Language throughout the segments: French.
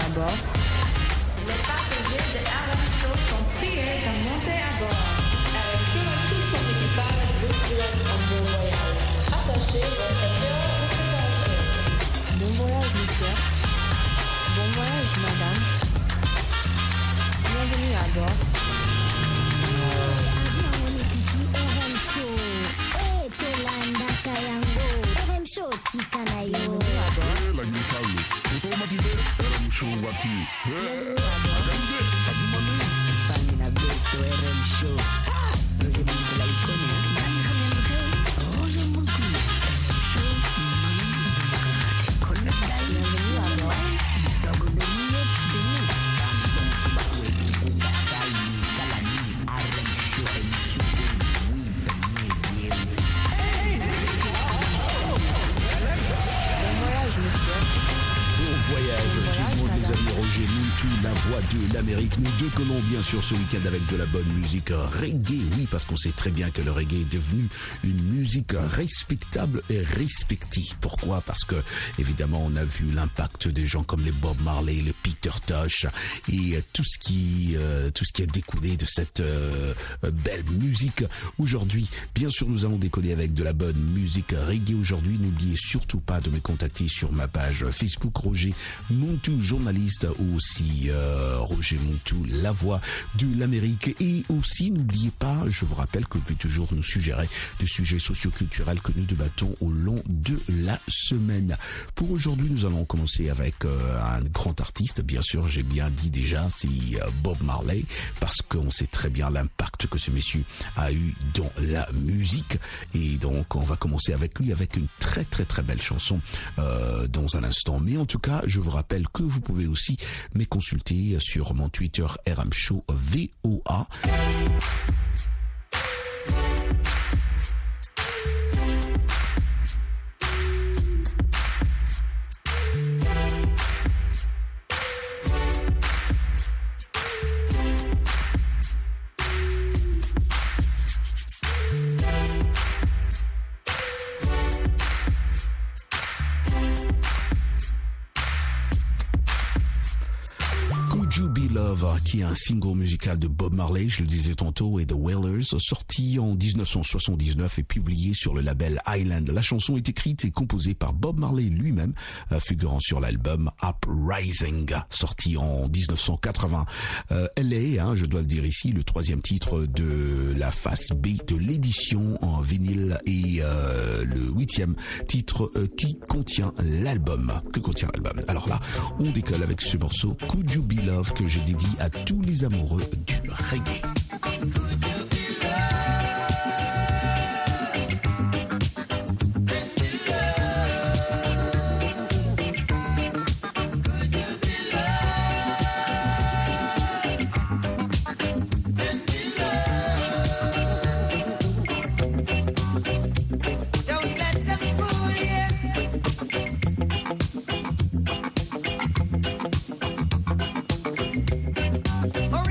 à bord. Les passagers de RM Show sont priés de monter à bord. RM Show et tout son équipage vous un bon voyage. Attachez vos ceintures de sécurité. Bon voyage, monsieur. Bon voyage, madame. Bienvenue à bord. También abierto era el show. l'Amérique. Nous décollons bien sûr ce week-end avec de la bonne musique reggae. Oui, parce qu'on sait très bien que le reggae est devenu une musique respectable et respectée. Pourquoi? Parce que, évidemment, on a vu l'impact des gens comme les Bob Marley, le Peter Tosh et tout ce qui, euh, tout ce qui a découlé de cette euh, belle musique. Aujourd'hui, bien sûr, nous allons décoller avec de la bonne musique reggae aujourd'hui. N'oubliez surtout pas de me contacter sur ma page Facebook Roger Montou, journaliste, ou aussi euh, Roger Montou, la voix de l'Amérique. Et aussi, n'oubliez pas, je vous rappelle que vous pouvez toujours nous suggérer des sujets socioculturels que nous débattons au long de la semaine. Pour aujourd'hui, nous allons commencer avec euh, un grand artiste. Bien sûr, j'ai bien dit déjà, c'est euh, Bob Marley, parce qu'on sait très bien l'impact que ce monsieur a eu dans la musique. Et donc, on va commencer avec lui, avec une très très très belle chanson euh, dans un instant. Mais en tout cas, je vous rappelle que vous pouvez aussi me consulter sur mon Twitter RM Show VOA. Qui est un single musical de Bob Marley, je le disais tantôt, et The Wailers, sorti en 1979 et publié sur le label Island. La chanson est écrite et composée par Bob Marley lui-même, euh, figurant sur l'album Uprising, sorti en 1980. Euh, elle est, hein, je dois le dire ici, le troisième titre de la face B de l'édition en vinyle et euh, le huitième titre euh, qui contient l'album. Que contient l'album? Alors là, on décolle avec ce morceau Could You Be Love que j'ai dédié à tous les amoureux du reggae.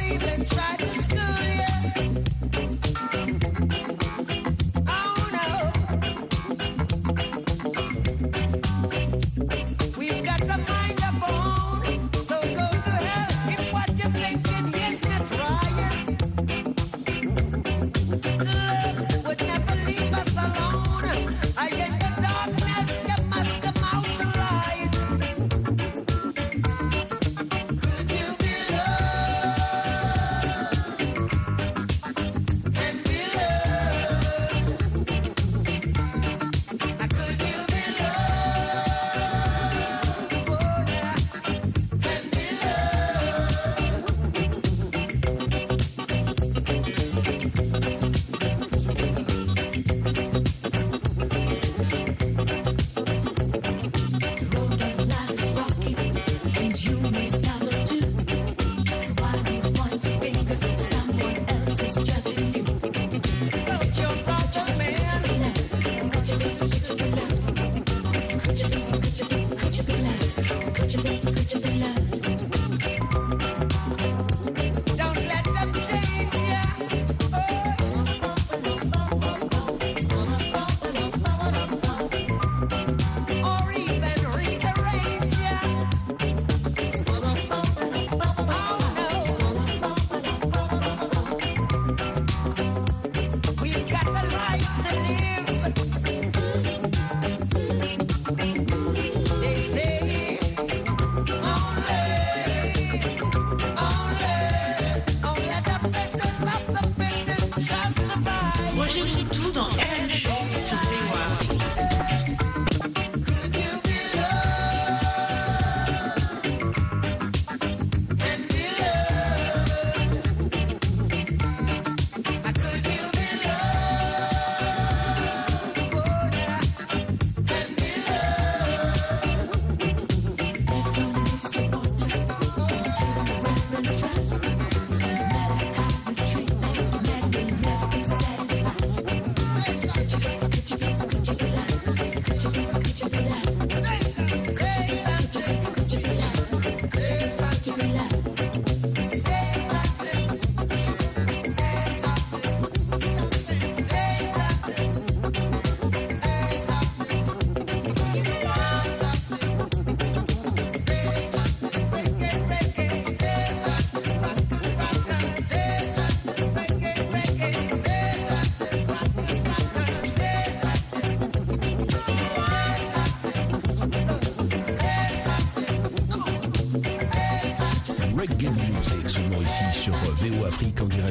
Even try to school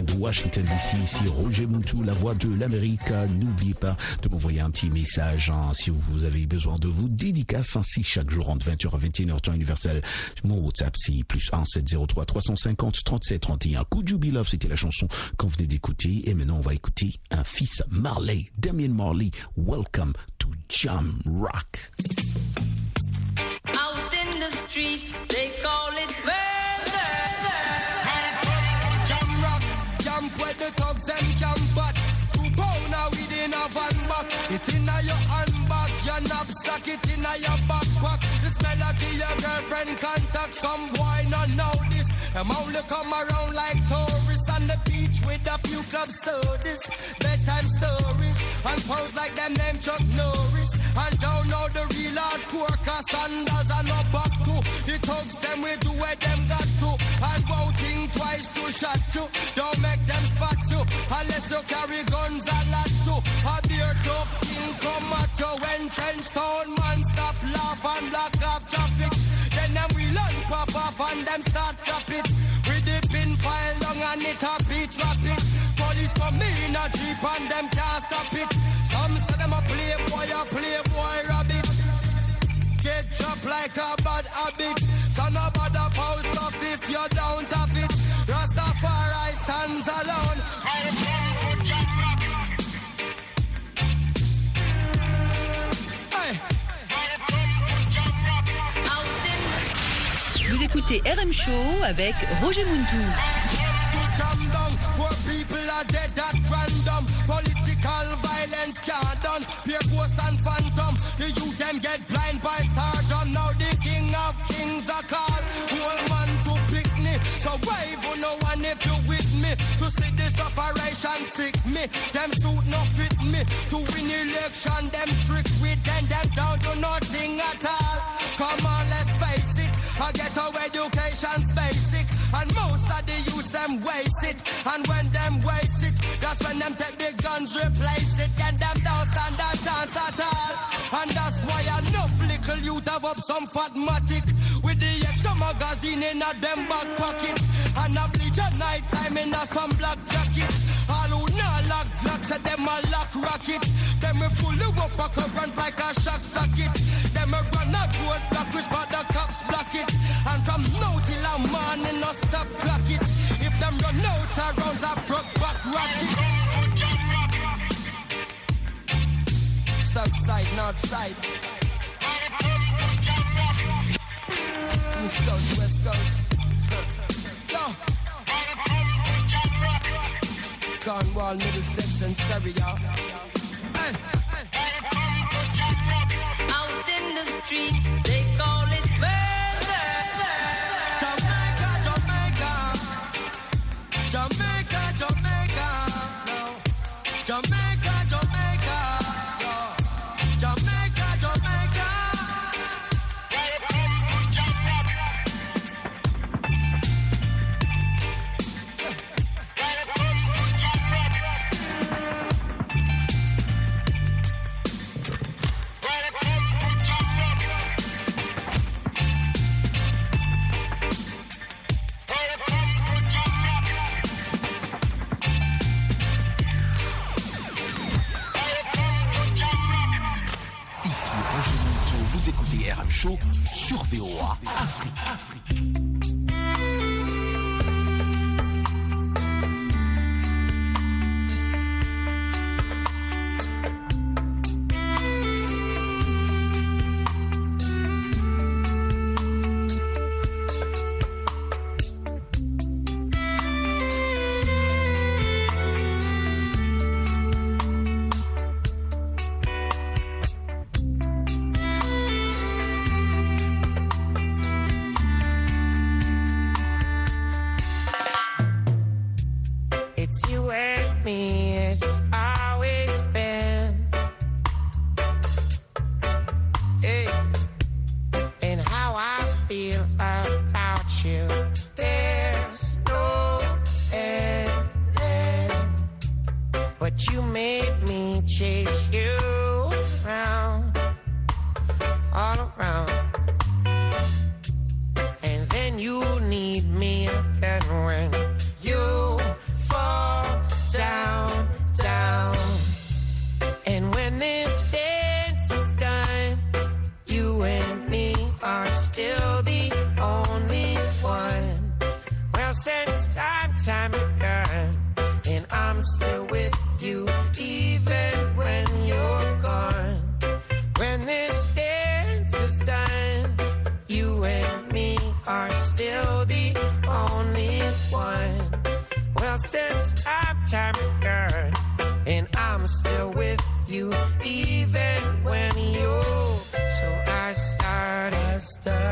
De Washington DC. Ici Roger Moutou, la voix de l'Amérique. N'oubliez pas de m'envoyer un petit message hein, si vous avez besoin de vous dédicaces ainsi chaque jour entre 20h à 21h temps universel. Mon WhatsApp c'est plus 1 703 350 37 31. Could You c'était la chanson qu'on venait d'écouter. Et maintenant on va écouter un fils Marley, Damien Marley. Welcome to Jam Rock. Out in the street, contact Some boy not know this Them only come around like tourists On the beach with a few club sodas. Bedtime stories And pose like them name Chuck Norris. And don't know the real hardcore Cause sandals are no back to. The thugs them we do where them got to. And won't think twice to shot you Don't make them spot you Unless you carry guns a lot to. A beer tough king come at you When trench town man stop laugh and block off traffic pop off and them start drop it. With the pin file long and it a beat rapid Police come in a jeep and them can't stop it. Some say them a playboy, a playboy rabbit. Get dropped like a bad habit. So no bother post off if you don't have it. Rastafari stands alone are called. Whole man to pick me. So wave on no one if you with me. To see this operation sick me. Them suit no fit me. To win election, them trick with them. Them down to nothing at all. Come our education's basic. And most of the youth them waste it. And when them waste it, that's when them take the guns, replace it. Then them don't stand a chance at all. And that's why enough little youth have up some fatmatic. With the extra magazine in a them back pocket. And a bleach at night time in a some black jacket. All who not lock lock, say them a lock rocket. Them we fully up a current like a shock socket. Stop clock it. If them run out of rounds, I broke back ratchet. South side, north side. East coast, west coast. Yo. Cornwall, Middlesex, and Surrey, y'all. it's you and me. I'm Tammy Kern, and I'm still with you even when you're. So I started. I started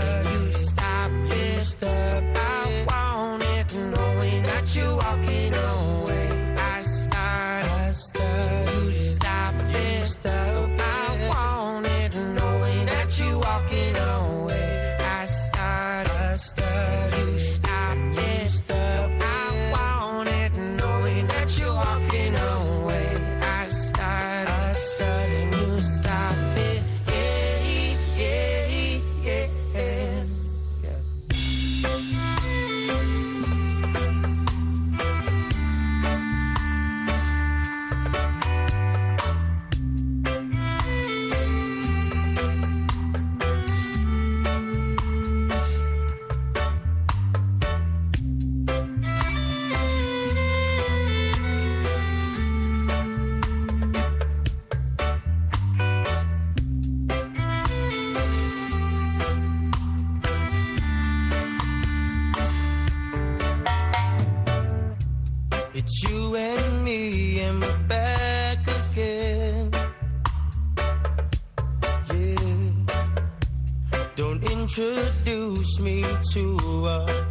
to us.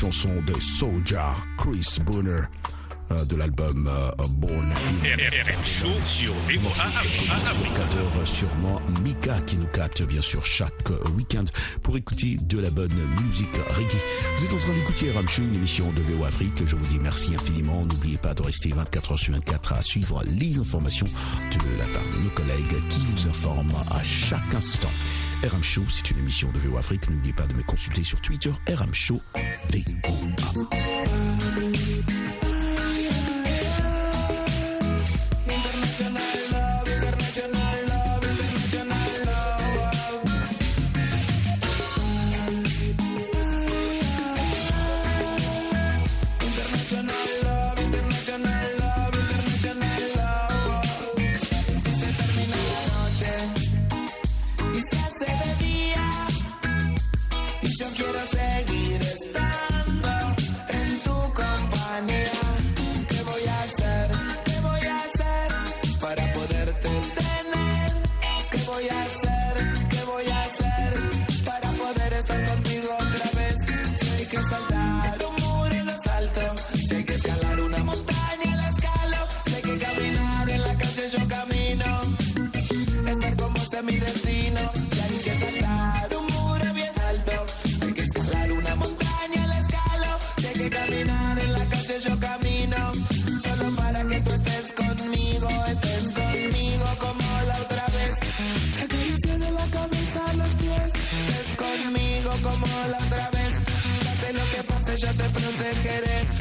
chanson de Soja, Chris Bonner euh, de l'album euh, Born RM Show sur Évoquateur euh, sûrement Mika qui nous capte bien sûr chaque week-end pour écouter de la bonne musique reggae. Vous êtes en train d'écouter RM Show, une émission de VO Afrique. Je vous dis merci infiniment. N'oubliez pas de rester 24h sur 24 à suivre les informations de la part de nos collègues qui vous informent à chaque instant. RM Show, c'est une émission de VO Afrique. N'oubliez pas de me consulter sur Twitter, RM Show, de querer.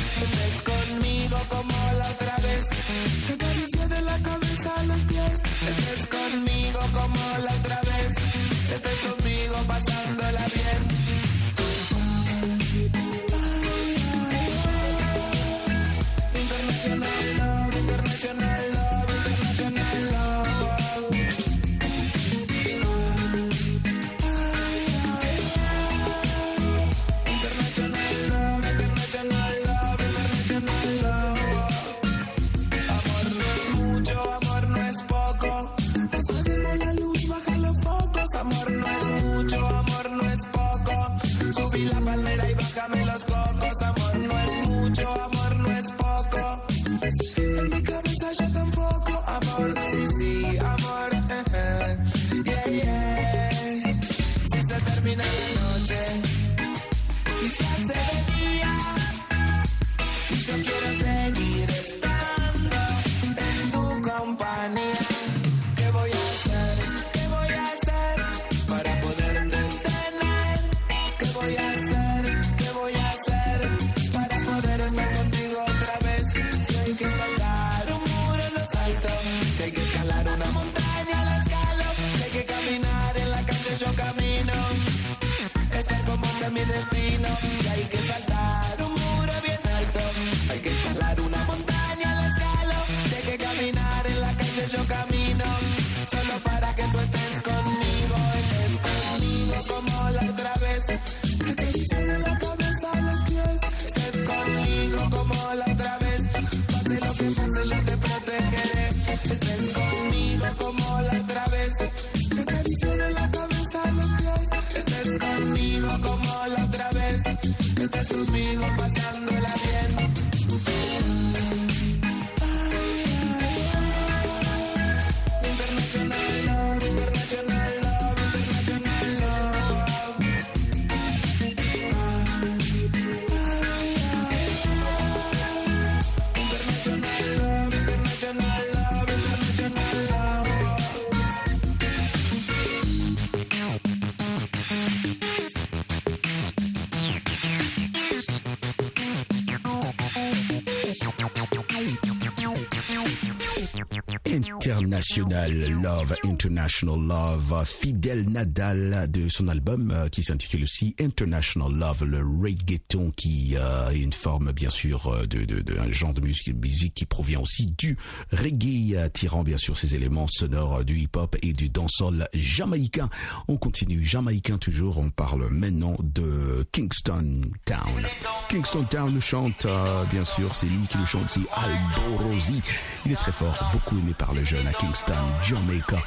International Love, International Love, Fidel Nadal de son album euh, qui s'intitule aussi International Love, le reggaeton qui euh, est une forme bien sûr euh, de, de, de un genre de musique, musique qui provient aussi du reggae, tirant bien sûr ses éléments sonores du hip-hop et du dancehall jamaïcain. On continue, jamaïcain toujours, on parle maintenant de Kingston Town. Kingston Town le chante, bien sûr, c'est lui qui le chante, c'est Alborosi. Il est très fort, beaucoup aimé par les jeunes à Kingston, Jamaica.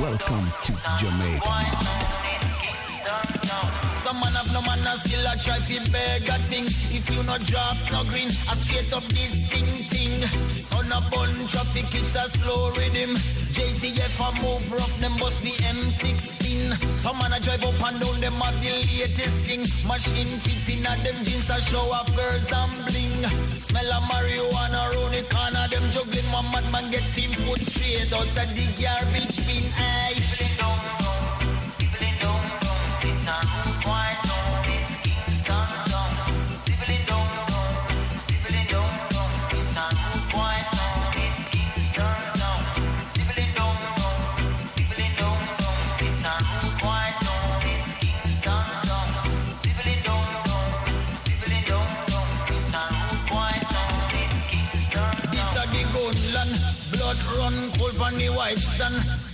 Welcome to Jamaica. Try fi beg a thing. If you no drop no green, a straight up this thing thing. Son a bun traffic, it's a slow rhythm. JCF a move rough, them bust the M16. Some man a drive up and down, them have the latest thing. Machine fit in a them jeans a show off girls and bling. Smell a marijuana round the corner, them juggling. One madman get team foot straight out of the garbage bin. Aye. On the white.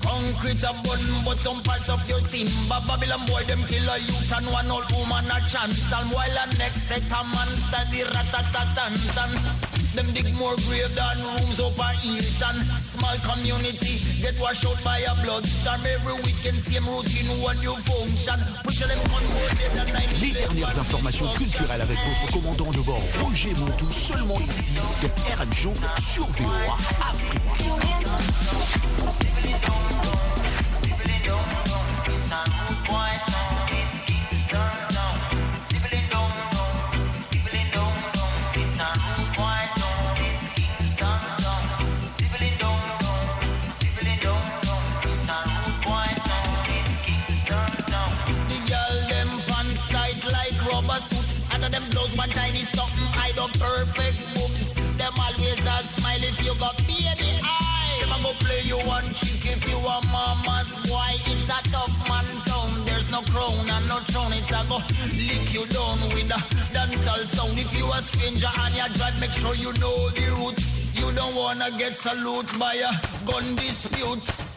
Concrete a bun, but some parts of your team. timber. Babylon boy, them kill a youth and one old woman a chance. And while a next set a man study ratatatan. Them dig more grave than rooms up a Hilton. Small community get washed out by a bloodstorm. Every weekend, same routine, one new function. Push them control dead and Les dernières informations culturelles avec votre commandant de bord, Roger Montou, seulement ici, dans RM Show sur VOA Afrique. Perfect boobs. Them always a smile if you got baby eye. Them a go play you one cheek if you a mama's boy. It's a tough man town. There's no crown and no throne. It's a go lick you down with a dancehall sound. If you a stranger and you drive, make sure you know the route. You don't wanna get salute by a gun dispute.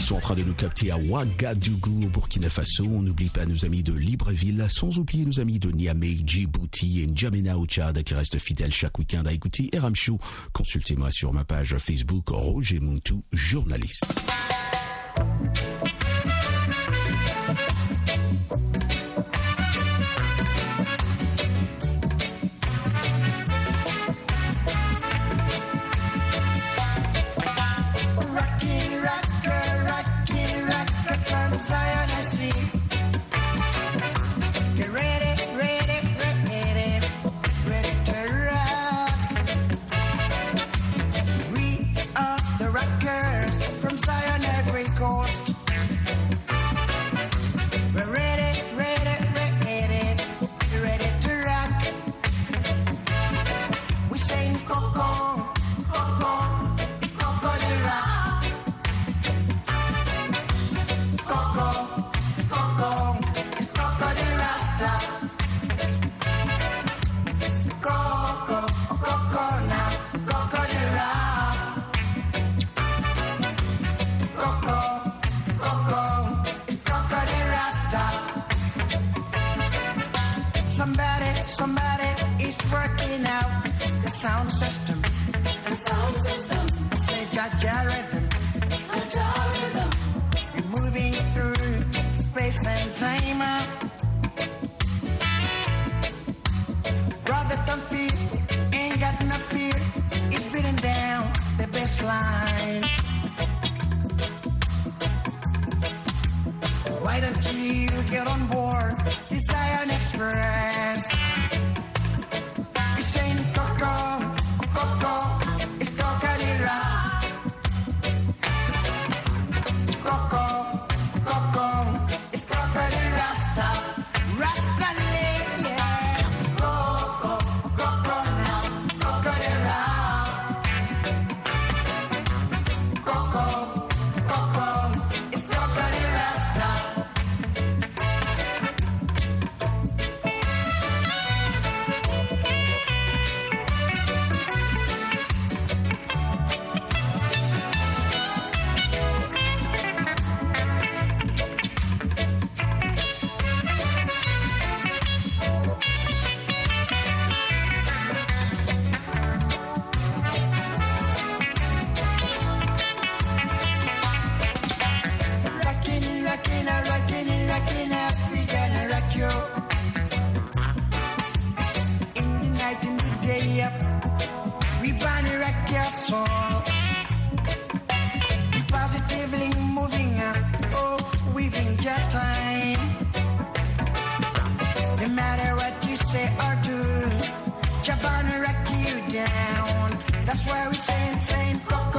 Qui sont en train de nous capter à Ouagadougou au Burkina Faso. On n'oublie pas nos amis de Libreville, sans oublier nos amis de Niamey, Djibouti et N'Djamena au Tchad qui restent fidèles chaque week-end à écouter RM Show. Consultez-moi sur ma page Facebook Roger Muntu, journaliste. Somebody, somebody is working out the sound system. The sound system. Say got Jaja rhythm. Jaja rhythm. You're moving through space and time. Brother, don't fear. Ain't got no fear. It's beating down the baseline. Why don't you get on board train, train,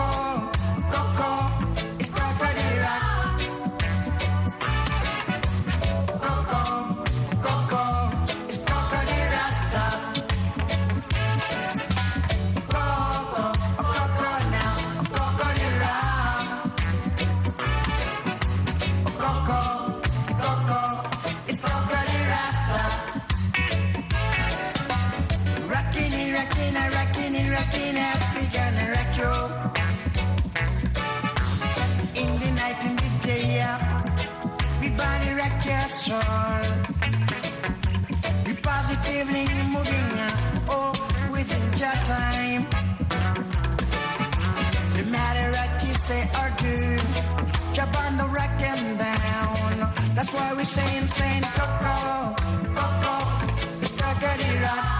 That's why we saying, saying, Coco, Coco, it's. Coco,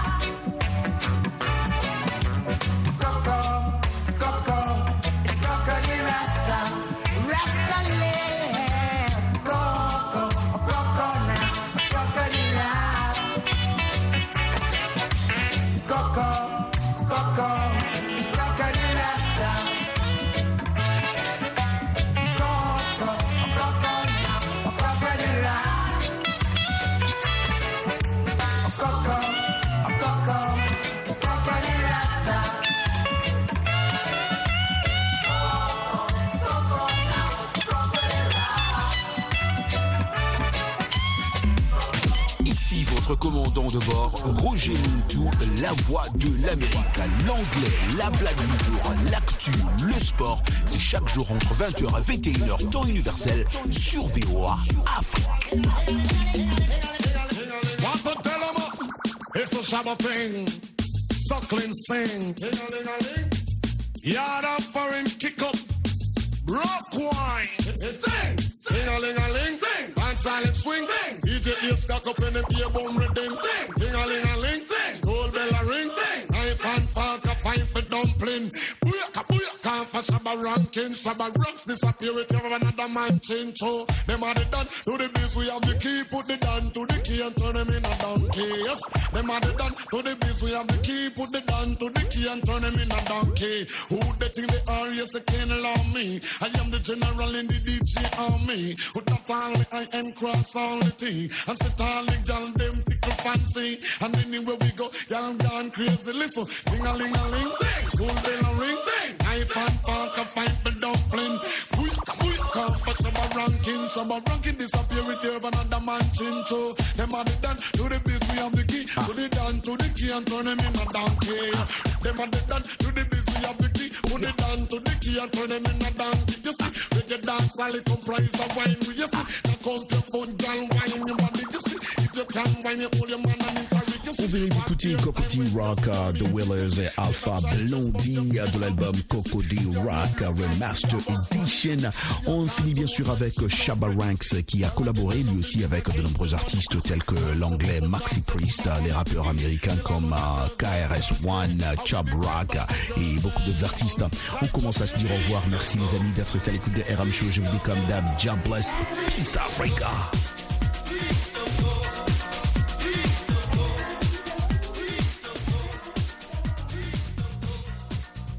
voix de l'Amérique. L'anglais, la blague du jour, l'actu, le sport, c'est chaque jour entre 20h et 21h, temps universel, sur VOA Afrique. It's a Shabba thing. Suckling sing. Yard up for him kick up. Rock wine. Sing. Ding a ling a ling. Sing. And silent swing. Sing. DJ ear stuck up in the ear bone rhythm. Sing. Ding a ling a ling. Sing. Gold bell a. Sing. Knife a for dumpling. Booyaka booyaka for Shabba ranking. Shabba rocks disappear with you another man change. So them are the done to the biz. We have the key. Put the down to the key and turn them in a donkey. Yes. Them are the done to the biz. We have the key. Put the down to the key and turn them in a donkey. Who they think they are? Yes, they can't allow me. I am the general in the DJ army. With that only I am cross all the thing. And sit all the gal them pickle fancy. And anywhere we go, y'all gone crazy. Listen, ding a ling a ling, school bell a ring, knife and fork a fight for dumpling. Booyaka for Shabba ranking. Shabba ranking disappear with you another man chin. So them are the done to the biz. We have the key. Put it down to the key and turn them in a donkey. Them are the done to the biz. We have the key. Put it down to the key and turn them in a donkey. You see, reggae dance all it comprise of wine. You see, now come your foot, girl, wine your body. You see, if you can wine, you hold your man and. You On vient d'écouter Cocody Rock euh, The Willers et Alpha Blondie euh, de l'album Cocody Rock euh, Remaster Edition. On finit bien sûr avec Shabba Ranks qui a collaboré lui aussi avec de nombreux artistes tels que l'anglais Maxi Priest, les rappeurs américains comme KRS-One, euh, Chub Rock et beaucoup d'autres artistes. On commence à se dire au revoir. Merci les amis d'être restés à l'écoute de RM Show. Je vous dis comme d'hab, God bless. Peace Africa.